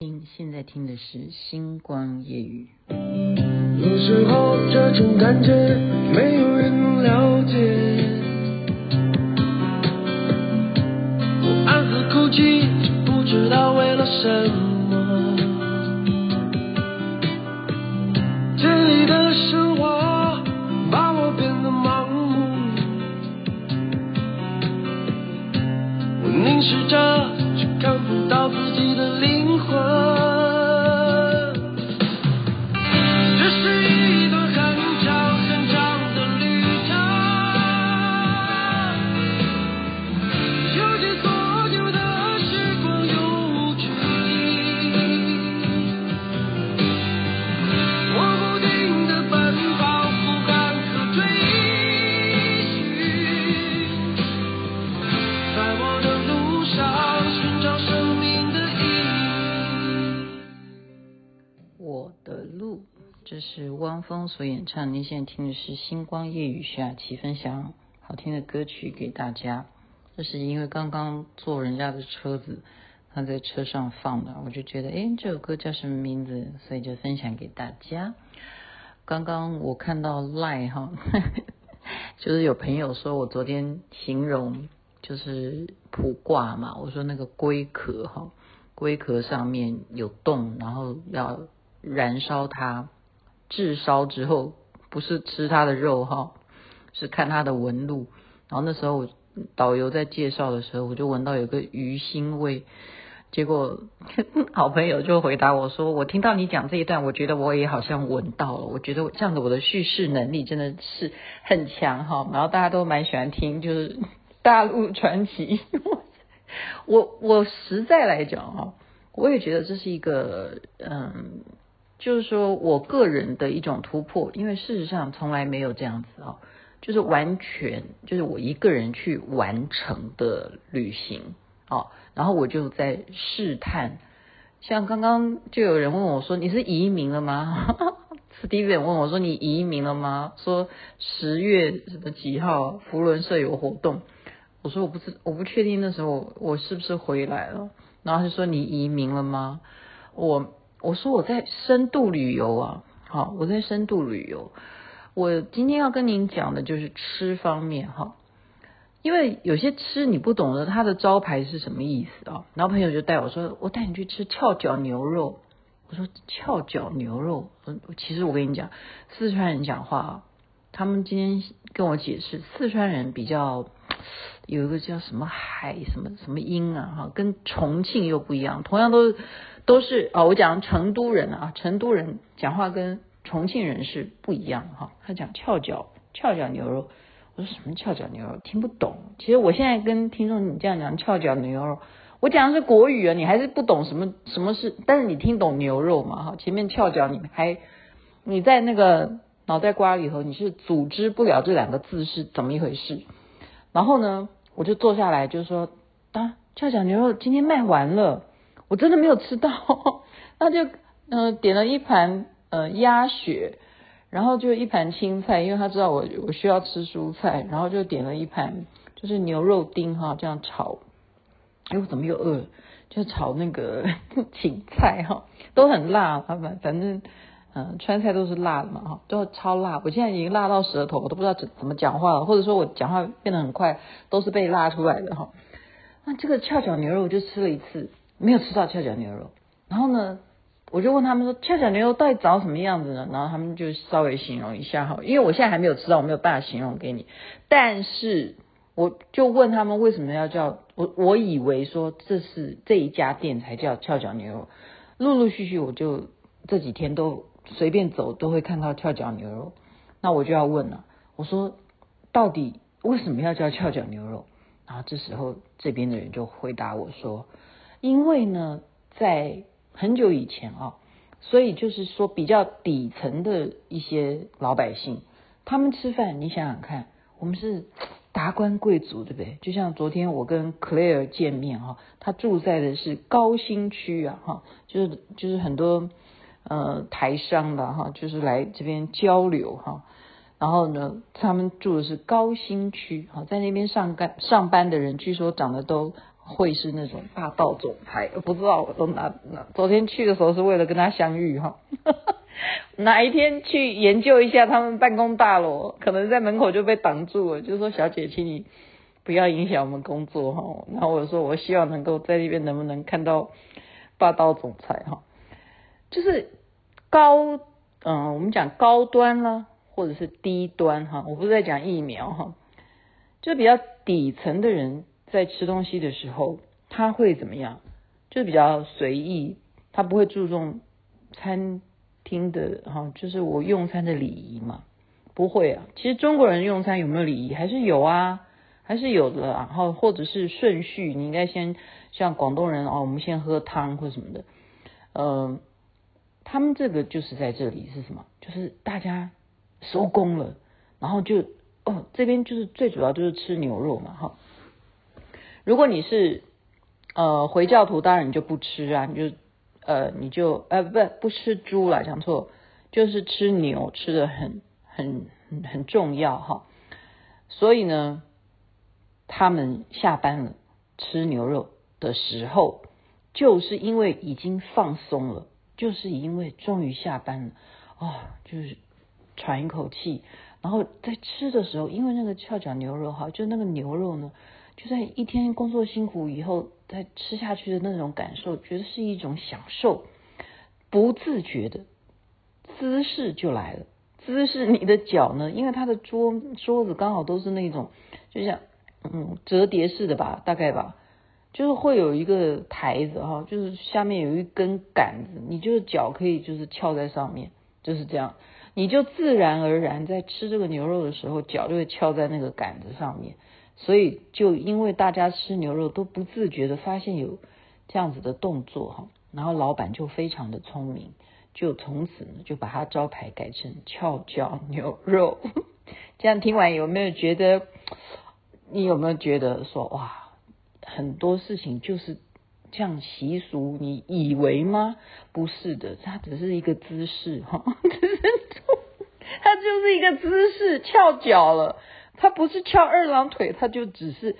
听，现在听的是《星光夜雨》。有时候这种感觉没有人了解，我暗自哭泣，不知道为了什么。所演唱，您现在听的是《星光夜雨》，徐雅琪分享好听的歌曲给大家。这是因为刚刚坐人家的车子，他在车上放的，我就觉得，哎，这首歌叫什么名字？所以就分享给大家。刚刚我看到赖哈，就是有朋友说我昨天形容就是卜卦嘛，我说那个龟壳哈，龟壳上面有洞，然后要燃烧它。炙烧之后，不是吃它的肉哈，是看它的纹路。然后那时候导游在介绍的时候，我就闻到有个鱼腥味。结果 好朋友就回答我说：“我听到你讲这一段，我觉得我也好像闻到了。我觉得这样子我的叙事能力真的是很强哈。”然后大家都蛮喜欢听，就是大陆传奇。我我实在来讲哈，我也觉得这是一个嗯。就是说我个人的一种突破，因为事实上从来没有这样子啊，就是完全就是我一个人去完成的旅行啊，然后我就在试探，像刚刚就有人问我说，你是移民了吗？Steven 问我说，你移民了吗？说十月什么几号福伦社有活动，我说我不知我不确定那时候我是不是回来了，然后他说，你移民了吗？我。我说我在深度旅游啊，好，我在深度旅游。我今天要跟您讲的就是吃方面哈，因为有些吃你不懂得它的招牌是什么意思啊。然后朋友就带我说，我带你去吃翘脚牛肉。我说翘脚牛肉，其实我跟你讲，四川人讲话啊，他们今天跟我解释，四川人比较有一个叫什么海什么什么音啊，哈，跟重庆又不一样，同样都是。都是、哦，我讲成都人啊，成都人讲话跟重庆人是不一样哈。他讲翘脚翘脚牛肉，我说什么翘脚牛肉听不懂。其实我现在跟听众你这样讲翘脚牛肉，我讲的是国语啊，你还是不懂什么什么是，但是你听懂牛肉嘛哈。前面翘脚你还你在那个脑袋瓜里头你是组织不了这两个字是怎么一回事。然后呢，我就坐下来就说啊，翘脚牛肉今天卖完了。我真的没有吃到，那就嗯、点了一盘呃鸭血，然后就一盘青菜，因为他知道我我需要吃蔬菜，然后就点了一盘就是牛肉丁哈，这样炒。哎，我怎么又饿？就炒那个 芹菜哈，都很辣，他反反正嗯、川菜都是辣的嘛哈，都超辣。我现在已经辣到舌头，我都不知道怎怎么讲话了，或者说我讲话变得很快，都是被辣出来的哈。那这个翘脚牛肉我就吃了一次。没有吃到翘脚牛肉，然后呢，我就问他们说，翘脚牛肉到底长什么样子呢？然后他们就稍微形容一下哈，因为我现在还没有吃到，我没有办法形容给你。但是我就问他们为什么要叫我，我以为说这是这一家店才叫翘脚牛肉。陆陆续续我就这几天都随便走都会看到翘脚牛肉，那我就要问了，我说到底为什么要叫翘脚牛肉？然后这时候这边的人就回答我说。因为呢，在很久以前啊，所以就是说比较底层的一些老百姓，他们吃饭，你想想看，我们是达官贵族，对不对？就像昨天我跟 Claire 见面哈，他住在的是高新区啊，哈，就是就是很多呃台商的哈，就是来这边交流哈，然后呢，他们住的是高新区，哈，在那边上班上班的人，据说长得都。会是那种霸道总裁，不知道我都哪哪。昨天去的时候是为了跟他相遇哈，哪一天去研究一下他们办公大楼，可能在门口就被挡住了，就说小姐，请你不要影响我们工作哈。然后我说我希望能够在那边能不能看到霸道总裁哈，就是高嗯，我们讲高端啦，或者是低端哈，我不是在讲疫苗哈，就比较底层的人。在吃东西的时候，他会怎么样？就比较随意，他不会注重餐厅的哈，就是我用餐的礼仪嘛，不会啊。其实中国人用餐有没有礼仪？还是有啊，还是有的。然后或者是顺序，你应该先像广东人哦，我们先喝汤或什么的。呃，他们这个就是在这里是什么？就是大家收工了，然后就哦，这边就是最主要就是吃牛肉嘛，哈。如果你是呃回教徒，当然你就不吃啊，你就呃你就呃不不吃猪了，讲错，就是吃牛，吃的很很很重要哈。所以呢，他们下班了吃牛肉的时候，就是因为已经放松了，就是因为终于下班了哦，就是喘一口气，然后在吃的时候，因为那个翘脚牛肉哈，就那个牛肉呢。就在一天工作辛苦以后，再吃下去的那种感受，觉得是一种享受，不自觉的姿势就来了。姿势，你的脚呢？因为它的桌桌子刚好都是那种，就像嗯折叠式的吧，大概吧，就是会有一个台子哈，就是下面有一根杆子，你就是脚可以就是翘在上面，就是这样，你就自然而然在吃这个牛肉的时候，脚就会翘在那个杆子上面。所以，就因为大家吃牛肉都不自觉的发现有这样子的动作哈，然后老板就非常的聪明，就从此就把他招牌改成翘脚牛肉。这样听完有没有觉得？你有没有觉得说哇，很多事情就是这样习俗？你以为吗？不是的，它只是一个姿势哈，它就是一个姿势，翘脚了。他不是翘二郎腿，他就只是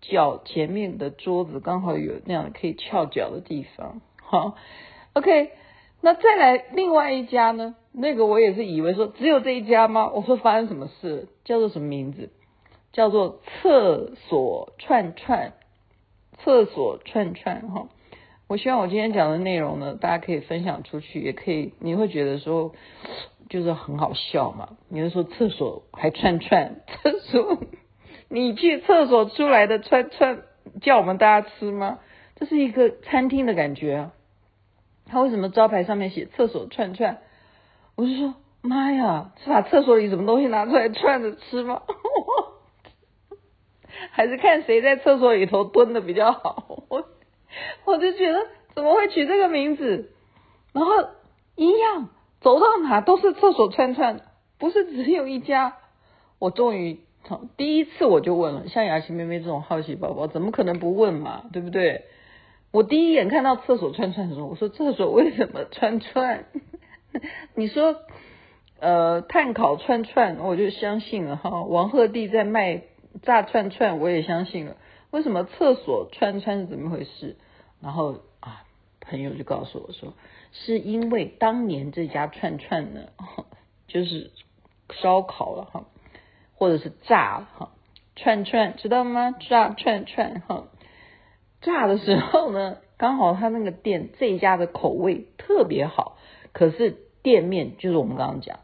脚前面的桌子刚好有那样可以翘脚的地方。好，OK，那再来另外一家呢？那个我也是以为说只有这一家吗？我说发生什么事？叫做什么名字？叫做厕所串串，厕所串串哈。我希望我今天讲的内容呢，大家可以分享出去，也可以你会觉得说。就是很好笑嘛，你就说厕所还串串，厕所你去厕所出来的串串，叫我们大家吃吗？这是一个餐厅的感觉啊。他为什么招牌上面写厕所串串？我就说妈呀，是把厕所里什么东西拿出来串着吃吗？还是看谁在厕所里头蹲的比较好？我就觉得怎么会取这个名字？然后一样。走到哪都是厕所串串，不是只有一家。我终于从第一次我就问了，像雅琪妹妹这种好奇宝宝，怎么可能不问嘛？对不对？我第一眼看到厕所串串的时候，我说厕所为什么串串？你说呃碳烤串串，我就相信了哈。王鹤棣在卖炸串串，我也相信了。为什么厕所串串是怎么回事？然后啊，朋友就告诉我说。是因为当年这家串串呢，就是烧烤了哈，或者是炸了哈，串串知道吗？炸串串哈，炸的时候呢，刚好他那个店这一家的口味特别好，可是店面就是我们刚刚讲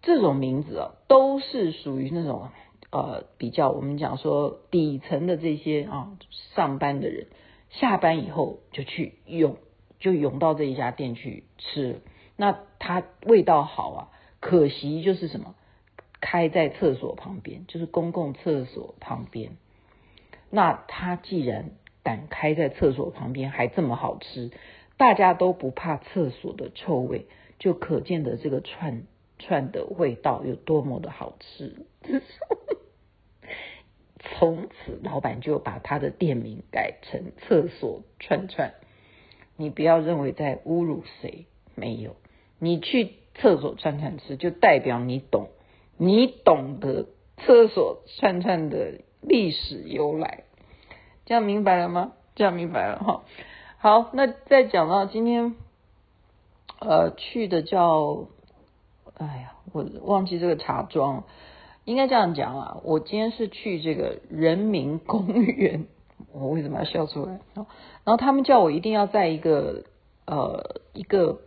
这种名字啊，都是属于那种呃比较我们讲说底层的这些啊上班的人下班以后就去涌。就涌到这一家店去吃，那它味道好啊，可惜就是什么，开在厕所旁边，就是公共厕所旁边。那它既然敢开在厕所旁边，还这么好吃，大家都不怕厕所的臭味，就可见的这个串串的味道有多么的好吃。从此，老板就把他的店名改成厕所串串。你不要认为在侮辱谁，没有。你去厕所串串吃，就代表你懂，你懂得厕所串串的历史由来。这样明白了吗？这样明白了哈。好，那再讲到今天，呃，去的叫，哎呀，我忘记这个茶庄，应该这样讲啊。我今天是去这个人民公园，我为什么要笑出来？然后他们叫我一定要在一个呃一个。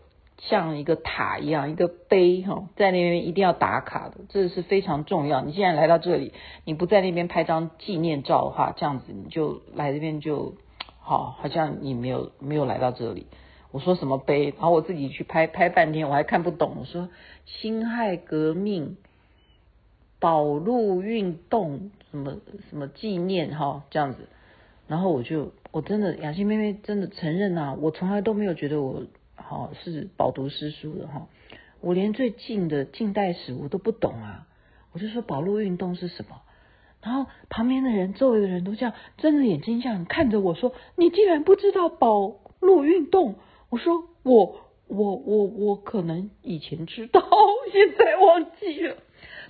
像一个塔一样，一个碑哈，在那边一定要打卡的，这是非常重要。你既然来到这里，你不在那边拍张纪念照的话，这样子你就来这边就好，好像你没有没有来到这里。我说什么碑，然后我自己去拍拍半天，我还看不懂。我说辛亥革命、保路运动什么什么纪念哈，这样子，然后我就我真的雅欣妹妹真的承认啊，我从来都没有觉得我。好是饱读诗书的哈，我连最近的近代史我都不懂啊，我就说保路运动是什么，然后旁边的人周围的人都这样睁着眼睛这样看着我说，你竟然不知道保路运动？我说我我我我可能以前知道，现在忘记了。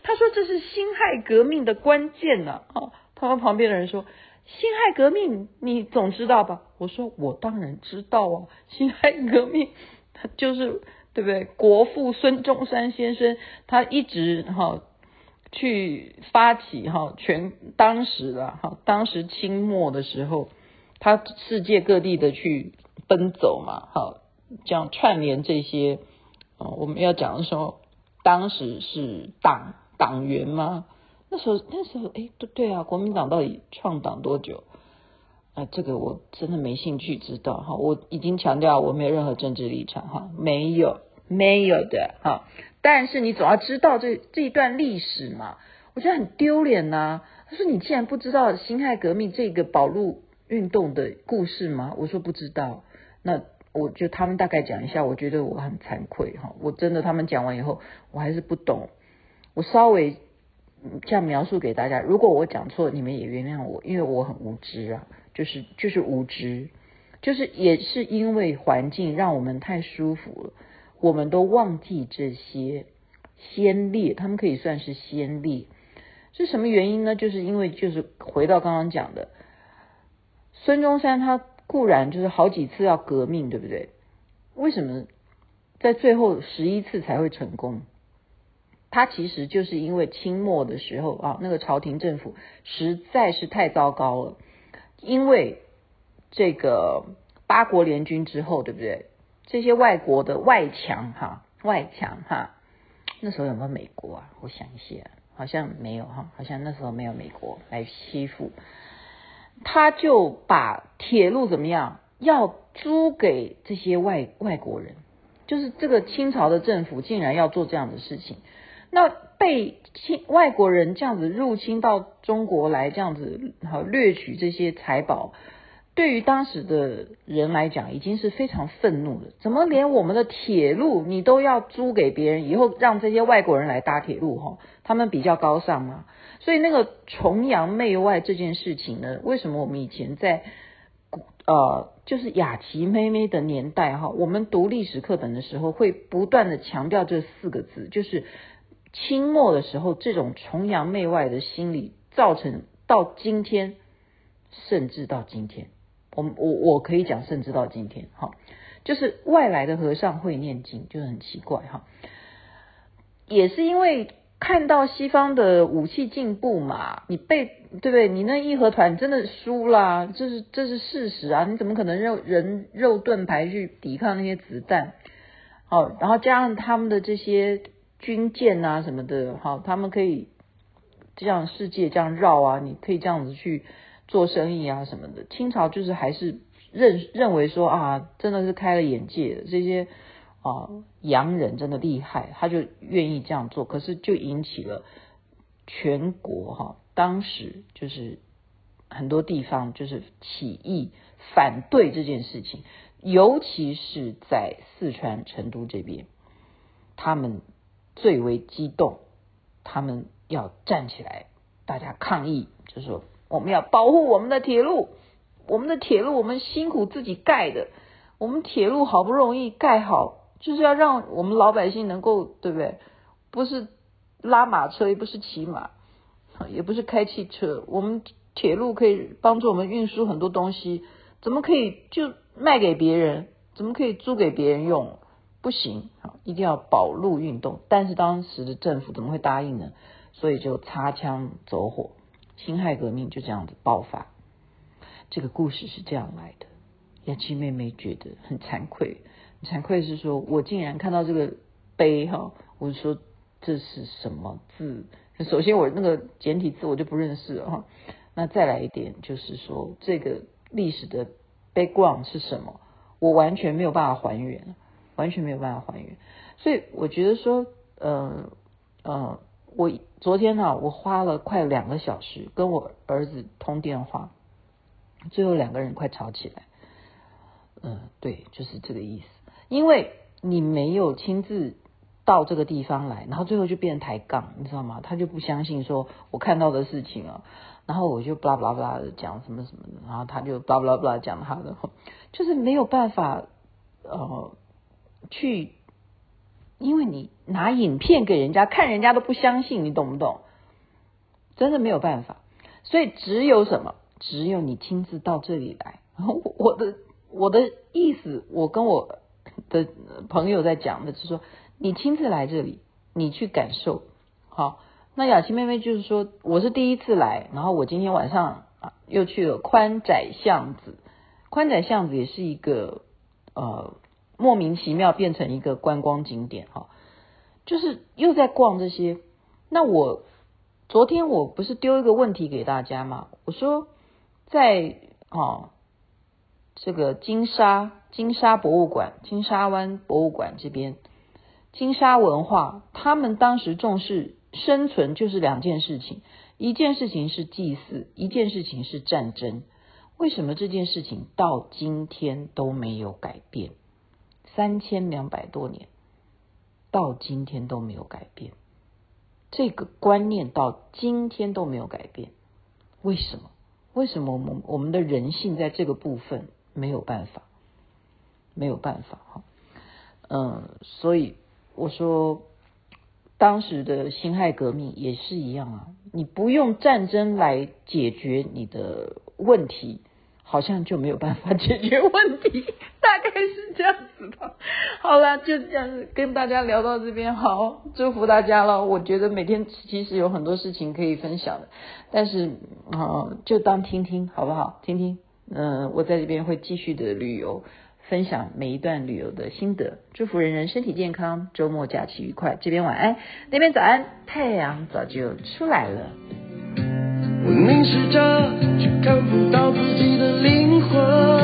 他说这是辛亥革命的关键呢啊，他们旁边的人说。辛亥革命，你总知道吧？我说我当然知道啊，辛亥革命，他就是对不对？国父孙中山先生，他一直哈去发起哈全当时的哈当时清末的时候，他世界各地的去奔走嘛，好这样串联这些啊，我们要讲的时候，当时是党党员吗？那时候，那时候，哎，对对啊，国民党到底创党多久？啊，这个我真的没兴趣知道哈。我已经强调我没有任何政治立场哈，没有，没有的哈。但是你总要知道这这一段历史嘛。我觉得很丢脸呐。他说你竟然不知道辛亥革命这个保路运动的故事吗？我说不知道。那我就他们大概讲一下，我觉得我很惭愧哈。我真的他们讲完以后，我还是不懂。我稍微。这样描述给大家，如果我讲错，你们也原谅我，因为我很无知啊，就是就是无知，就是也是因为环境让我们太舒服了，我们都忘记这些先烈，他们可以算是先烈，是什么原因呢？就是因为就是回到刚刚讲的，孙中山他固然就是好几次要革命，对不对？为什么在最后十一次才会成功？他其实就是因为清末的时候啊，那个朝廷政府实在是太糟糕了。因为这个八国联军之后，对不对？这些外国的外强哈，外强哈，那时候有没有美国啊？我想一下，好像没有哈，好像那时候没有美国来欺负。他就把铁路怎么样，要租给这些外外国人，就是这个清朝的政府竟然要做这样的事情。那被外国人这样子入侵到中国来，这样子好掠取这些财宝，对于当时的人来讲，已经是非常愤怒的。怎么连我们的铁路你都要租给别人，以后让这些外国人来搭铁路？哈，他们比较高尚嘛。所以那个崇洋媚外这件事情呢，为什么我们以前在呃，就是雅琪妹妹的年代哈，我们读历史课本的时候会不断的强调这四个字，就是。清末的时候，这种崇洋媚外的心理造成到今天，甚至到今天，我我我可以讲，甚至到今天，哈，就是外来的和尚会念经，就很奇怪，哈，也是因为看到西方的武器进步嘛，你被对不对？你那义和团真的输啦，这是这是事实啊，你怎么可能用人肉盾牌去抵抗那些子弹？好，然后加上他们的这些。军舰啊什么的，好，他们可以这样世界这样绕啊，你可以这样子去做生意啊什么的。清朝就是还是认认为说啊，真的是开了眼界，这些啊洋人真的厉害，他就愿意这样做。可是就引起了全国哈，当时就是很多地方就是起义反对这件事情，尤其是在四川成都这边，他们。最为激动，他们要站起来，大家抗议，就说我们要保护我们的铁路，我们的铁路我们辛苦自己盖的，我们铁路好不容易盖好，就是要让我们老百姓能够，对不对？不是拉马车，也不是骑马，也不是开汽车，我们铁路可以帮助我们运输很多东西，怎么可以就卖给别人？怎么可以租给别人用？不行，好，一定要保路运动。但是当时的政府怎么会答应呢？所以就擦枪走火，辛亥革命就这样子爆发。这个故事是这样来的。雅琪妹妹觉得很惭愧，很惭愧是说，我竟然看到这个碑哈，我说这是什么字？首先我那个简体字我就不认识了哈。那再来一点就是说，这个历史的 background 是什么？我完全没有办法还原，完全没有办法还原。所以我觉得说，呃呃，我昨天呢，我花了快两个小时跟我儿子通电话，最后两个人快吵起来。嗯，对，就是这个意思。因为你没有亲自到这个地方来，然后最后就变抬杠，你知道吗？他就不相信说我看到的事情啊，然后我就巴拉巴拉巴拉的讲什么什么的，然后他就巴拉巴拉巴拉讲他的，就是没有办法呃去，因为你拿影片给人家看，人家都不相信，你懂不懂？真的没有办法，所以只有什么？只有你亲自到这里来，然后我的。我的意思，我跟我的朋友在讲的，是说，你亲自来这里，你去感受。好，那雅琪妹妹就是说，我是第一次来，然后我今天晚上啊又去了宽窄巷子，宽窄巷子也是一个呃莫名其妙变成一个观光景点哈，就是又在逛这些。那我昨天我不是丢一个问题给大家吗？我说在哦。这个金沙金沙博物馆、金沙湾博物馆这边，金沙文化，他们当时重视生存，就是两件事情，一件事情是祭祀，一件事情是战争。为什么这件事情到今天都没有改变？三千两百多年，到今天都没有改变，这个观念到今天都没有改变。为什么？为什么我们我们的人性在这个部分？没有办法，没有办法哈，嗯，所以我说，当时的辛亥革命也是一样啊，你不用战争来解决你的问题，好像就没有办法解决问题，大概是这样子的。好了，就这样跟大家聊到这边，好，祝福大家了。我觉得每天其实有很多事情可以分享的，但是啊、嗯，就当听听好不好？听听。嗯，我在这边会继续的旅游，分享每一段旅游的心得，祝福人人身体健康，周末假期愉快。这边晚安，那边早安，太阳早就出来了。凝视着，却看不到自己的灵魂。